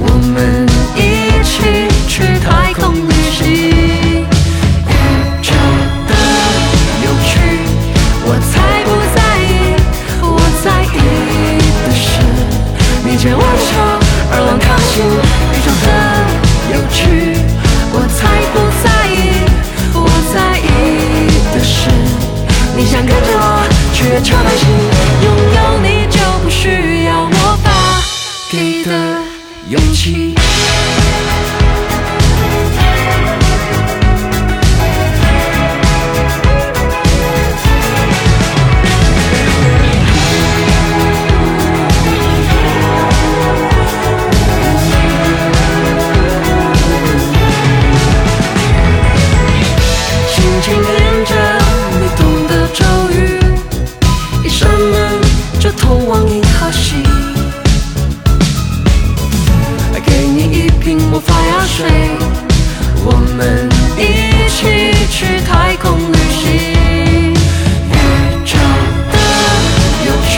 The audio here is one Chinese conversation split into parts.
我们一起去太空想跟着我去月球旅行，拥有你就不需要魔法给的勇气。魔法药水，我们一起去太空旅行。宇宙的有趣，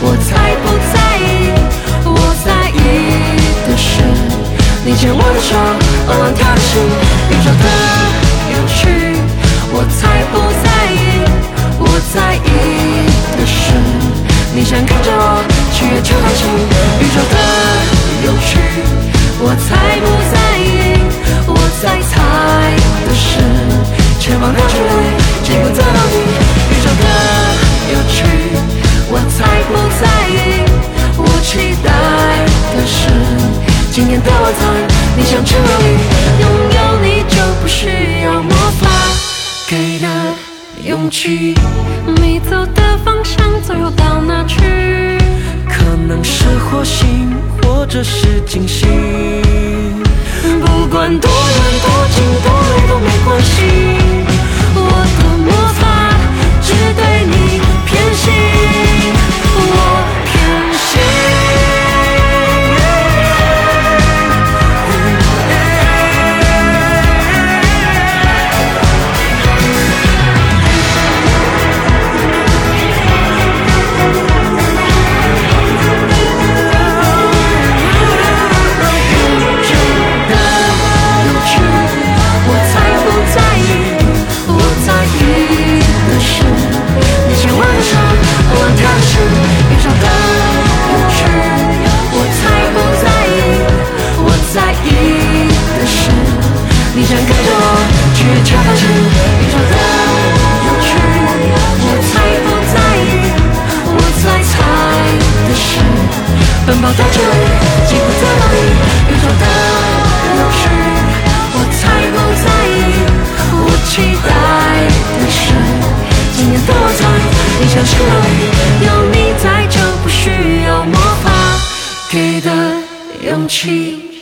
我才不在意，我在意的是你牵我的手，偶然跳进宇宙的有趣，我才不在意，我在意的是你想跟着我去月球旅行。宇宙的，我才不在意，我在猜的是前方的距离，经过得到你。宇宙的有趣，我才不在意，我期待的是今天的晚餐，你。想吃哪里？拥有你。就不需要魔法给的勇气。你。走的方向，最后到哪去？可能是火星，或者是金星。不管多远多近多累都没关系，你想跟着我去月球旅行。宇宙的有趣，我才不在意，我在猜的是奔跑的距离，经过在哪里？宇宙的有趣，我才不在意，我期待的是今天的晚餐，你想去哪里？有你在就不需要魔法给的勇气。